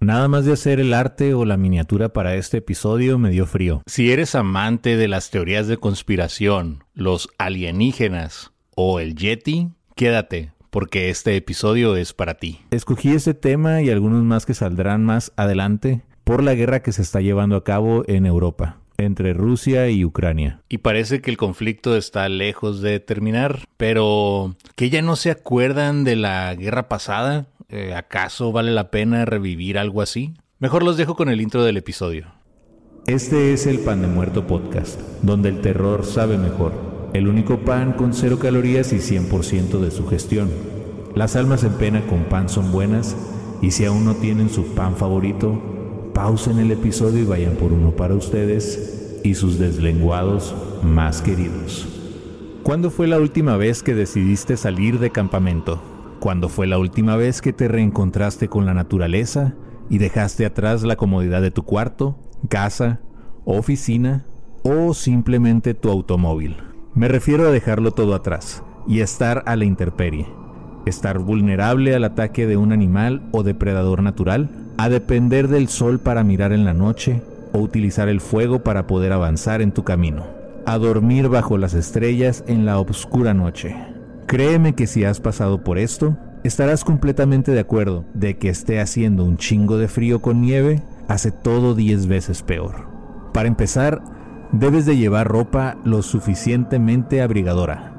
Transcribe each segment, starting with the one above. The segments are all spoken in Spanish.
Nada más de hacer el arte o la miniatura para este episodio me dio frío. Si eres amante de las teorías de conspiración, los alienígenas o el Yeti, quédate, porque este episodio es para ti. Escogí este tema y algunos más que saldrán más adelante por la guerra que se está llevando a cabo en Europa entre Rusia y Ucrania. Y parece que el conflicto está lejos de terminar, pero que ya no se acuerdan de la guerra pasada. Eh, ¿Acaso vale la pena revivir algo así? Mejor los dejo con el intro del episodio. Este es el Pan de Muerto Podcast, donde el terror sabe mejor. El único pan con cero calorías y 100% de su gestión. Las almas en pena con pan son buenas y si aún no tienen su pan favorito, pausen el episodio y vayan por uno para ustedes y sus deslenguados más queridos. ¿Cuándo fue la última vez que decidiste salir de campamento? ¿Cuándo fue la última vez que te reencontraste con la naturaleza y dejaste atrás la comodidad de tu cuarto, casa, oficina o simplemente tu automóvil? Me refiero a dejarlo todo atrás y estar a la intemperie. Estar vulnerable al ataque de un animal o depredador natural, a depender del sol para mirar en la noche o utilizar el fuego para poder avanzar en tu camino, a dormir bajo las estrellas en la oscura noche. Créeme que si has pasado por esto, estarás completamente de acuerdo de que esté haciendo un chingo de frío con nieve hace todo 10 veces peor. Para empezar, Debes de llevar ropa lo suficientemente abrigadora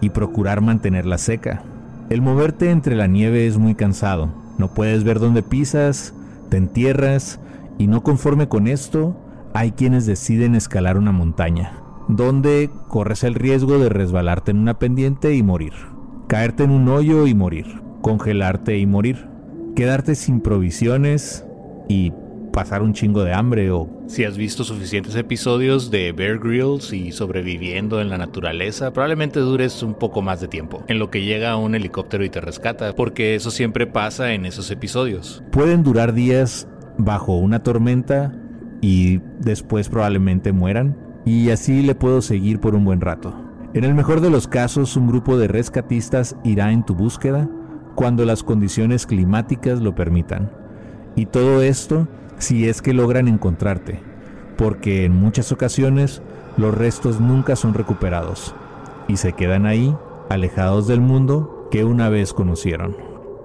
y procurar mantenerla seca. El moverte entre la nieve es muy cansado. No puedes ver dónde pisas, te entierras y no conforme con esto, hay quienes deciden escalar una montaña, donde corres el riesgo de resbalarte en una pendiente y morir, caerte en un hoyo y morir, congelarte y morir, quedarte sin provisiones y pasar un chingo de hambre o si has visto suficientes episodios de Bear Grylls y sobreviviendo en la naturaleza, probablemente dures un poco más de tiempo en lo que llega un helicóptero y te rescata, porque eso siempre pasa en esos episodios. Pueden durar días bajo una tormenta y después probablemente mueran y así le puedo seguir por un buen rato. En el mejor de los casos, un grupo de rescatistas irá en tu búsqueda cuando las condiciones climáticas lo permitan. Y todo esto si es que logran encontrarte, porque en muchas ocasiones los restos nunca son recuperados y se quedan ahí, alejados del mundo que una vez conocieron.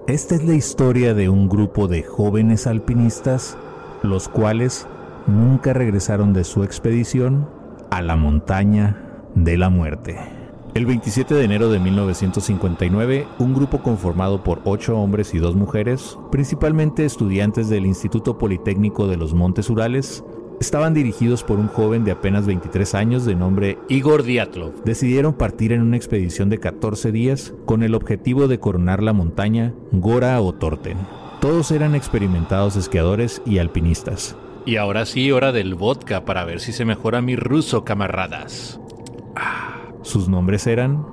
Esta es la historia de un grupo de jóvenes alpinistas, los cuales nunca regresaron de su expedición a la montaña de la muerte. El 27 de enero de 1959, un grupo conformado por ocho hombres y dos mujeres, principalmente estudiantes del Instituto Politécnico de los Montes Urales, estaban dirigidos por un joven de apenas 23 años de nombre Igor Diatlov. Decidieron partir en una expedición de 14 días con el objetivo de coronar la montaña Gora o Torten. Todos eran experimentados esquiadores y alpinistas. Y ahora sí, hora del vodka para ver si se mejora mi ruso, camaradas. Ah. Sus nombres eran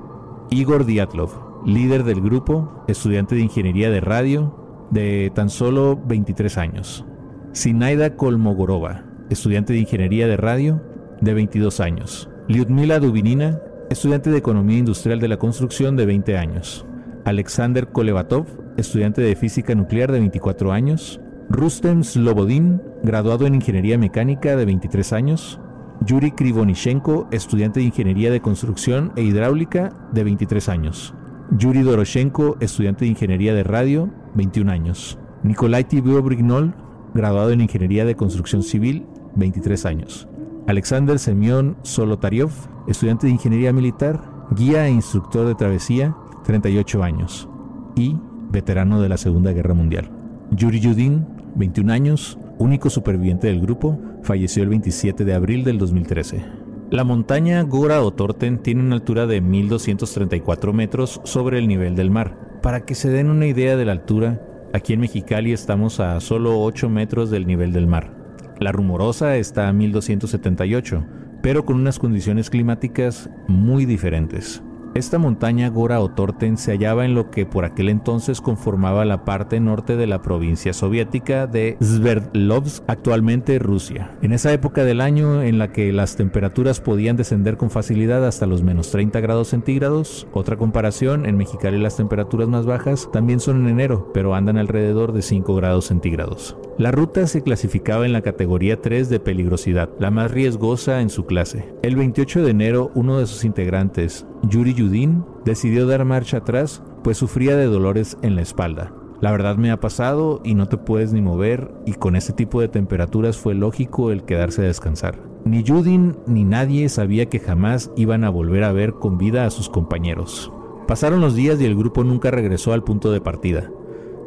Igor Diatlov, líder del grupo, estudiante de ingeniería de radio, de tan solo 23 años. Sinaida Kolmogorova, estudiante de ingeniería de radio, de 22 años. Lyudmila Dubinina, estudiante de economía industrial de la construcción, de 20 años. Alexander Kolevatov, estudiante de física nuclear, de 24 años. Rustem Slobodin, graduado en ingeniería mecánica, de 23 años. Yuri Krivonishenko, estudiante de Ingeniería de Construcción e Hidráulica, de 23 años. Yuri Doroshenko, estudiante de Ingeniería de Radio, 21 años. Nikolai Tibio Brignol, graduado en Ingeniería de Construcción Civil, 23 años. Alexander Semyon Solotariov, estudiante de Ingeniería Militar, guía e instructor de travesía, 38 años. Y veterano de la Segunda Guerra Mundial. Yuri Yudin, 21 años, único superviviente del grupo, falleció el 27 de abril del 2013. La montaña Gora o Torten tiene una altura de 1234 metros sobre el nivel del mar. Para que se den una idea de la altura, aquí en Mexicali estamos a solo 8 metros del nivel del mar. La rumorosa está a 1278, pero con unas condiciones climáticas muy diferentes. Esta montaña Gora o Torten se hallaba en lo que por aquel entonces conformaba la parte norte de la provincia soviética de Sverdlovsk, actualmente Rusia. En esa época del año en la que las temperaturas podían descender con facilidad hasta los menos 30 grados centígrados, otra comparación, en Mexicali las temperaturas más bajas también son en enero, pero andan alrededor de 5 grados centígrados. La ruta se clasificaba en la categoría 3 de peligrosidad, la más riesgosa en su clase. El 28 de enero, uno de sus integrantes, Yuri Yudin, decidió dar marcha atrás, pues sufría de dolores en la espalda. La verdad me ha pasado y no te puedes ni mover y con este tipo de temperaturas fue lógico el quedarse a descansar. Ni Yudin ni nadie sabía que jamás iban a volver a ver con vida a sus compañeros. Pasaron los días y el grupo nunca regresó al punto de partida.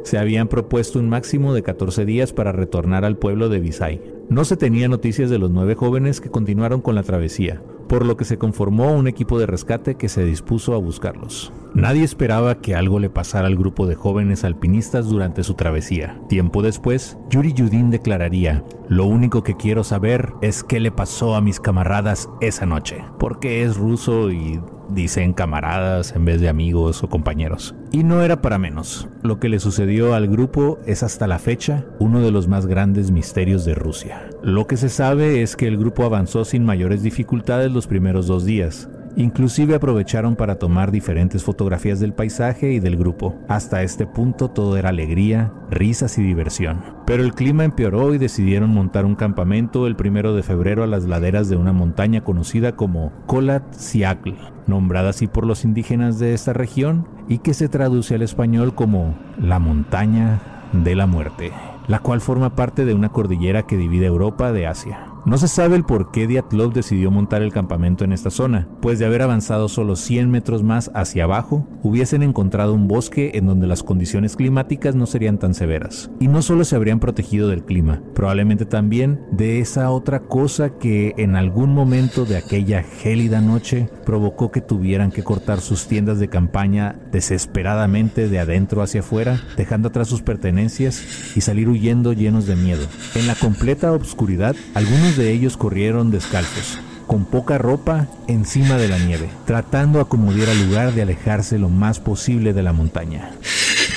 Se habían propuesto un máximo de 14 días para retornar al pueblo de Visay. No se tenía noticias de los nueve jóvenes que continuaron con la travesía, por lo que se conformó un equipo de rescate que se dispuso a buscarlos. Nadie esperaba que algo le pasara al grupo de jóvenes alpinistas durante su travesía. Tiempo después, Yuri Yudin declararía, lo único que quiero saber es qué le pasó a mis camaradas esa noche, porque es ruso y dicen camaradas en vez de amigos o compañeros. Y no era para menos. Lo que le sucedió al grupo es hasta la fecha uno de los más grandes misterios de Rusia. Lo que se sabe es que el grupo avanzó sin mayores dificultades los primeros dos días, Inclusive aprovecharon para tomar diferentes fotografías del paisaje y del grupo. Hasta este punto todo era alegría, risas y diversión. Pero el clima empeoró y decidieron montar un campamento el primero de febrero a las laderas de una montaña conocida como Kolat Siakl, nombrada así por los indígenas de esta región y que se traduce al español como la montaña de la muerte, la cual forma parte de una cordillera que divide Europa de Asia. No se sabe el por qué Diatlov decidió montar el campamento en esta zona, pues de haber avanzado solo 100 metros más hacia abajo, hubiesen encontrado un bosque en donde las condiciones climáticas no serían tan severas. Y no solo se habrían protegido del clima, probablemente también de esa otra cosa que en algún momento de aquella gélida noche provocó que tuvieran que cortar sus tiendas de campaña desesperadamente de adentro hacia afuera, dejando atrás sus pertenencias y salir huyendo llenos de miedo. En la completa obscuridad, algunos de ellos corrieron descalzos, con poca ropa encima de la nieve, tratando a como diera lugar de alejarse lo más posible de la montaña.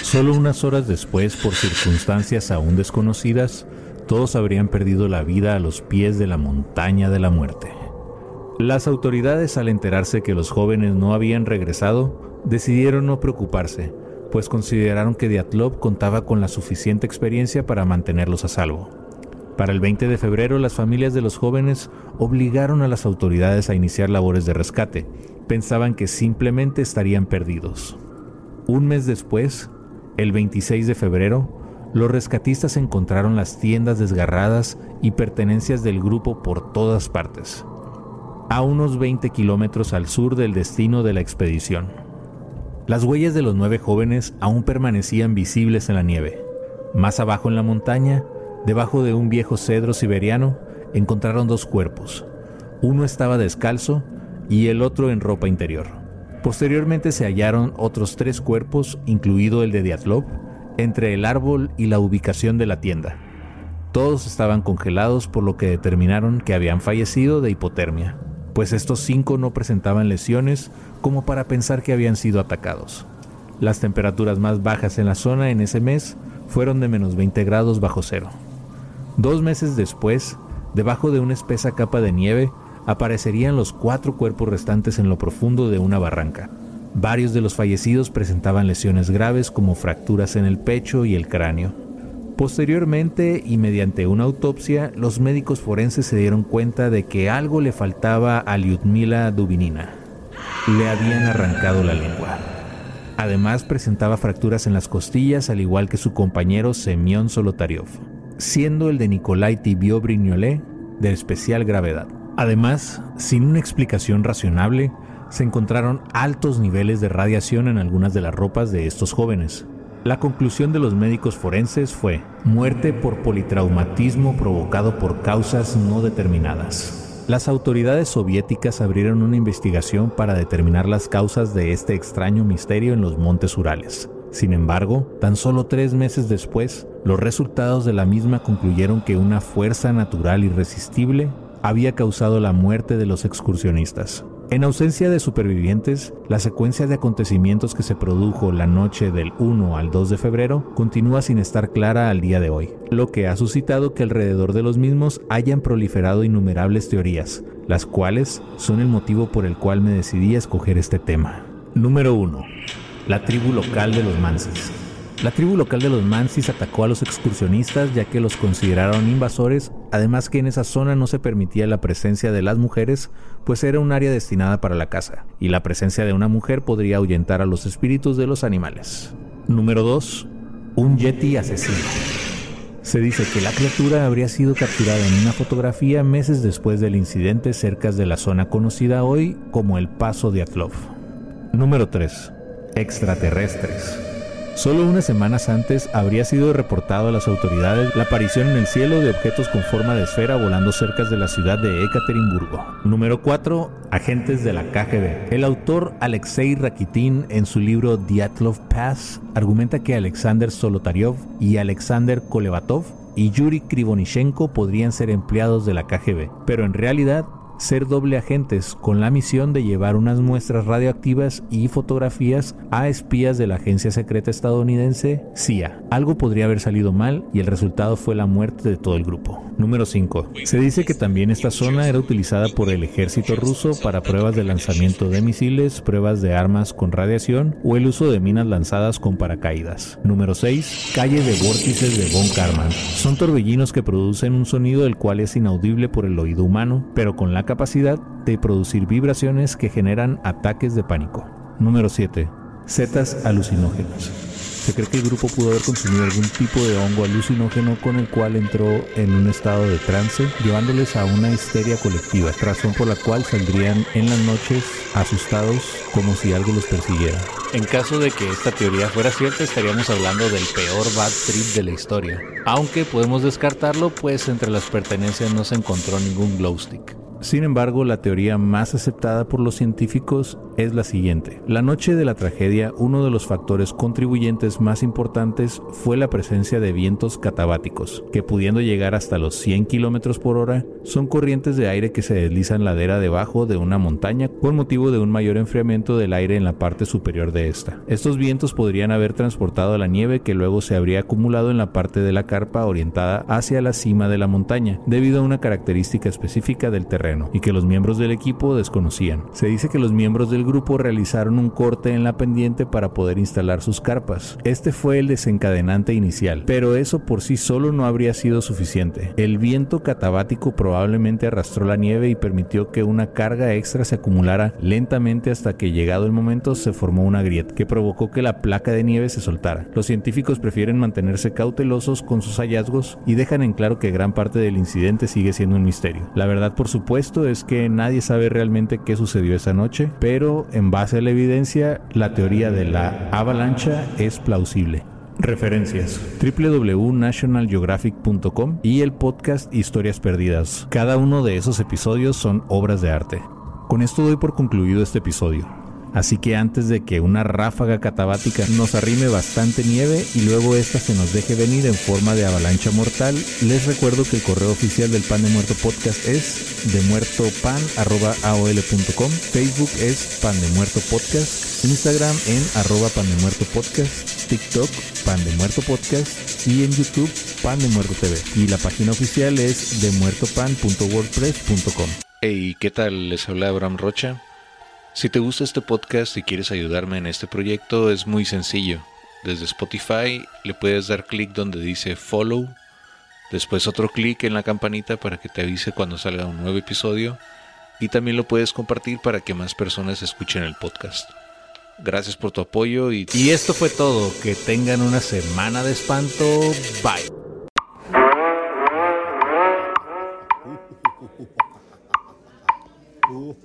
Solo unas horas después, por circunstancias aún desconocidas, todos habrían perdido la vida a los pies de la montaña de la muerte. Las autoridades, al enterarse que los jóvenes no habían regresado, decidieron no preocuparse, pues consideraron que Diatlov contaba con la suficiente experiencia para mantenerlos a salvo. Para el 20 de febrero, las familias de los jóvenes obligaron a las autoridades a iniciar labores de rescate. Pensaban que simplemente estarían perdidos. Un mes después, el 26 de febrero, los rescatistas encontraron las tiendas desgarradas y pertenencias del grupo por todas partes, a unos 20 kilómetros al sur del destino de la expedición. Las huellas de los nueve jóvenes aún permanecían visibles en la nieve. Más abajo en la montaña, Debajo de un viejo cedro siberiano encontraron dos cuerpos. Uno estaba descalzo y el otro en ropa interior. Posteriormente se hallaron otros tres cuerpos, incluido el de Diatlov, entre el árbol y la ubicación de la tienda. Todos estaban congelados por lo que determinaron que habían fallecido de hipotermia, pues estos cinco no presentaban lesiones como para pensar que habían sido atacados. Las temperaturas más bajas en la zona en ese mes fueron de menos 20 grados bajo cero. Dos meses después, debajo de una espesa capa de nieve, aparecerían los cuatro cuerpos restantes en lo profundo de una barranca. Varios de los fallecidos presentaban lesiones graves como fracturas en el pecho y el cráneo. Posteriormente y mediante una autopsia, los médicos forenses se dieron cuenta de que algo le faltaba a Lyudmila Dubinina. Le habían arrancado la lengua. Además presentaba fracturas en las costillas al igual que su compañero Semyon Solotariov siendo el de Nikolai Tibio Brignolet de especial gravedad. Además, sin una explicación razonable, se encontraron altos niveles de radiación en algunas de las ropas de estos jóvenes. La conclusión de los médicos forenses fue muerte por politraumatismo provocado por causas no determinadas. Las autoridades soviéticas abrieron una investigación para determinar las causas de este extraño misterio en los montes Urales. Sin embargo, tan solo tres meses después, los resultados de la misma concluyeron que una fuerza natural irresistible había causado la muerte de los excursionistas. En ausencia de supervivientes, la secuencia de acontecimientos que se produjo la noche del 1 al 2 de febrero continúa sin estar clara al día de hoy, lo que ha suscitado que alrededor de los mismos hayan proliferado innumerables teorías, las cuales son el motivo por el cual me decidí a escoger este tema. Número 1. La tribu local de los Mansis. La tribu local de los Mansis atacó a los excursionistas ya que los consideraron invasores, además que en esa zona no se permitía la presencia de las mujeres, pues era un área destinada para la caza, y la presencia de una mujer podría ahuyentar a los espíritus de los animales. Número 2. Un yeti asesino. Se dice que la criatura habría sido capturada en una fotografía meses después del incidente cerca de la zona conocida hoy como el Paso de Atlov. Número 3. Extraterrestres. Solo unas semanas antes habría sido reportado a las autoridades la aparición en el cielo de objetos con forma de esfera volando cerca de la ciudad de Ekaterimburgo. Número 4. Agentes de la KGB. El autor Alexei Rakitin en su libro Dyatlov Pass argumenta que Alexander Solotaryov y Alexander Kolevatov y Yuri Krivonishenko podrían ser empleados de la KGB, pero en realidad ser doble agentes con la misión de llevar unas muestras radioactivas y fotografías a espías de la agencia secreta estadounidense CIA. Algo podría haber salido mal y el resultado fue la muerte de todo el grupo. Número 5. Se dice que también esta zona era utilizada por el ejército ruso para pruebas de lanzamiento de misiles, pruebas de armas con radiación o el uso de minas lanzadas con paracaídas. Número 6. Calle de vórtices de Von Karman. Son torbellinos que producen un sonido el cual es inaudible por el oído humano, pero con la capacidad de producir vibraciones que generan ataques de pánico. Número 7. Setas alucinógenas. Se cree que el grupo pudo haber consumido algún tipo de hongo alucinógeno con el cual entró en un estado de trance, llevándoles a una histeria colectiva, razón por la cual saldrían en las noches asustados como si algo los persiguiera. En caso de que esta teoría fuera cierta, estaríamos hablando del peor bad trip de la historia. Aunque podemos descartarlo, pues entre las pertenencias no se encontró ningún glow stick. Sin embargo, la teoría más aceptada por los científicos es la siguiente. La noche de la tragedia, uno de los factores contribuyentes más importantes fue la presencia de vientos catabáticos, que pudiendo llegar hasta los 100 km por hora, son corrientes de aire que se deslizan ladera debajo de una montaña con motivo de un mayor enfriamiento del aire en la parte superior de esta. Estos vientos podrían haber transportado la nieve que luego se habría acumulado en la parte de la carpa orientada hacia la cima de la montaña, debido a una característica específica del terreno y que los miembros del equipo desconocían. Se dice que los miembros del grupo realizaron un corte en la pendiente para poder instalar sus carpas. Este fue el desencadenante inicial, pero eso por sí solo no habría sido suficiente. El viento catabático probablemente arrastró la nieve y permitió que una carga extra se acumulara lentamente hasta que llegado el momento se formó una grieta que provocó que la placa de nieve se soltara. Los científicos prefieren mantenerse cautelosos con sus hallazgos y dejan en claro que gran parte del incidente sigue siendo un misterio. La verdad, por supuesto, esto es que nadie sabe realmente qué sucedió esa noche, pero en base a la evidencia, la teoría de la avalancha es plausible. Referencias: www.nationalgeographic.com y el podcast Historias Perdidas. Cada uno de esos episodios son obras de arte. Con esto doy por concluido este episodio. Así que antes de que una ráfaga catabática nos arrime bastante nieve y luego esta se nos deje venir en forma de avalancha mortal, les recuerdo que el correo oficial del Pan de Muerto Podcast es demuertopan.aol.com, Facebook es Pan de Muerto Podcast, Instagram en arroba Pan de Muerto Podcast, TikTok Pan de Muerto Podcast y en YouTube Pan de Muerto TV. Y la página oficial es demuertopan.wordpress.com. Hey, ¿qué tal? Les habla Abraham Rocha. Si te gusta este podcast y quieres ayudarme en este proyecto, es muy sencillo. Desde Spotify le puedes dar clic donde dice follow, después otro clic en la campanita para que te avise cuando salga un nuevo episodio y también lo puedes compartir para que más personas escuchen el podcast. Gracias por tu apoyo y... Y esto fue todo. Que tengan una semana de espanto. Bye.